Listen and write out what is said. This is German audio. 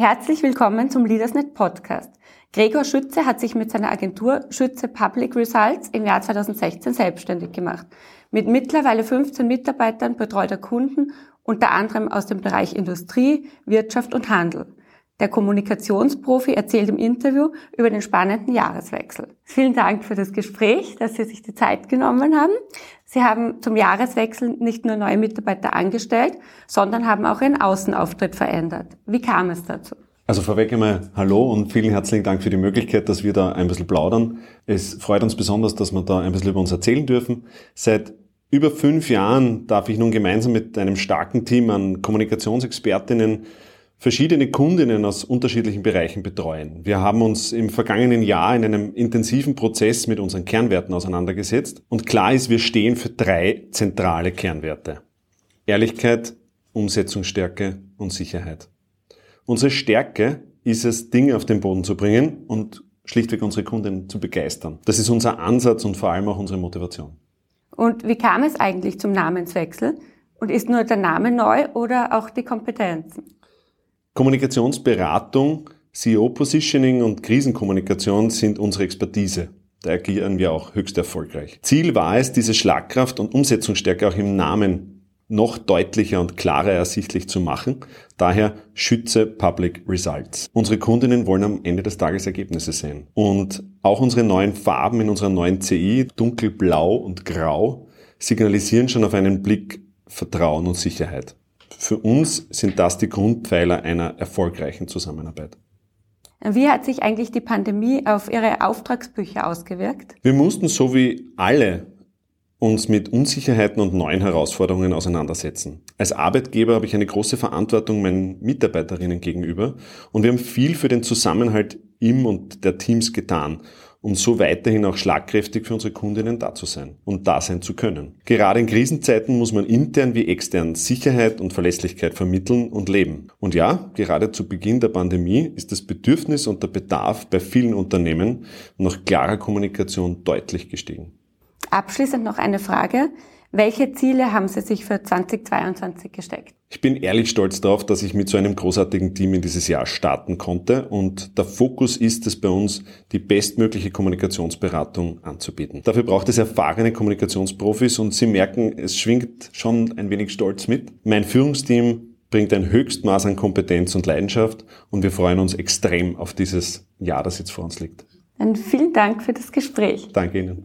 Herzlich willkommen zum LeadersNet Podcast. Gregor Schütze hat sich mit seiner Agentur Schütze Public Results im Jahr 2016 selbstständig gemacht. Mit mittlerweile 15 Mitarbeitern betreut er Kunden unter anderem aus dem Bereich Industrie, Wirtschaft und Handel. Der Kommunikationsprofi erzählt im Interview über den spannenden Jahreswechsel. Vielen Dank für das Gespräch, dass Sie sich die Zeit genommen haben. Sie haben zum Jahreswechsel nicht nur neue Mitarbeiter angestellt, sondern haben auch Ihren Außenauftritt verändert. Wie kam es dazu? Also vorweg einmal Hallo und vielen herzlichen Dank für die Möglichkeit, dass wir da ein bisschen plaudern. Es freut uns besonders, dass wir da ein bisschen über uns erzählen dürfen. Seit über fünf Jahren darf ich nun gemeinsam mit einem starken Team an Kommunikationsexpertinnen verschiedene Kundinnen aus unterschiedlichen Bereichen betreuen. Wir haben uns im vergangenen Jahr in einem intensiven Prozess mit unseren Kernwerten auseinandergesetzt und klar ist, wir stehen für drei zentrale Kernwerte. Ehrlichkeit, Umsetzungsstärke und Sicherheit. Unsere Stärke ist es, Dinge auf den Boden zu bringen und schlichtweg unsere Kunden zu begeistern. Das ist unser Ansatz und vor allem auch unsere Motivation. Und wie kam es eigentlich zum Namenswechsel? Und ist nur der Name neu oder auch die Kompetenzen? Kommunikationsberatung, CEO-Positioning und Krisenkommunikation sind unsere Expertise. Da agieren wir auch höchst erfolgreich. Ziel war es, diese Schlagkraft und Umsetzungsstärke auch im Namen noch deutlicher und klarer ersichtlich zu machen. Daher schütze Public Results. Unsere Kundinnen wollen am Ende des Tages Ergebnisse sehen. Und auch unsere neuen Farben in unserer neuen CI, dunkelblau und grau, signalisieren schon auf einen Blick Vertrauen und Sicherheit. Für uns sind das die Grundpfeiler einer erfolgreichen Zusammenarbeit. Wie hat sich eigentlich die Pandemie auf Ihre Auftragsbücher ausgewirkt? Wir mussten so wie alle uns mit Unsicherheiten und neuen Herausforderungen auseinandersetzen. Als Arbeitgeber habe ich eine große Verantwortung meinen Mitarbeiterinnen gegenüber und wir haben viel für den Zusammenhalt im und der Teams getan um so weiterhin auch schlagkräftig für unsere Kundinnen da zu sein und da sein zu können. Gerade in Krisenzeiten muss man intern wie extern Sicherheit und Verlässlichkeit vermitteln und leben. Und ja, gerade zu Beginn der Pandemie ist das Bedürfnis und der Bedarf bei vielen Unternehmen nach klarer Kommunikation deutlich gestiegen. Abschließend noch eine Frage. Welche Ziele haben Sie sich für 2022 gesteckt? Ich bin ehrlich stolz darauf, dass ich mit so einem großartigen Team in dieses Jahr starten konnte und der Fokus ist es bei uns, die bestmögliche Kommunikationsberatung anzubieten. Dafür braucht es erfahrene Kommunikationsprofis und Sie merken, es schwingt schon ein wenig Stolz mit. Mein Führungsteam bringt ein Höchstmaß an Kompetenz und Leidenschaft und wir freuen uns extrem auf dieses Jahr, das jetzt vor uns liegt. Dann vielen Dank für das Gespräch. Danke Ihnen.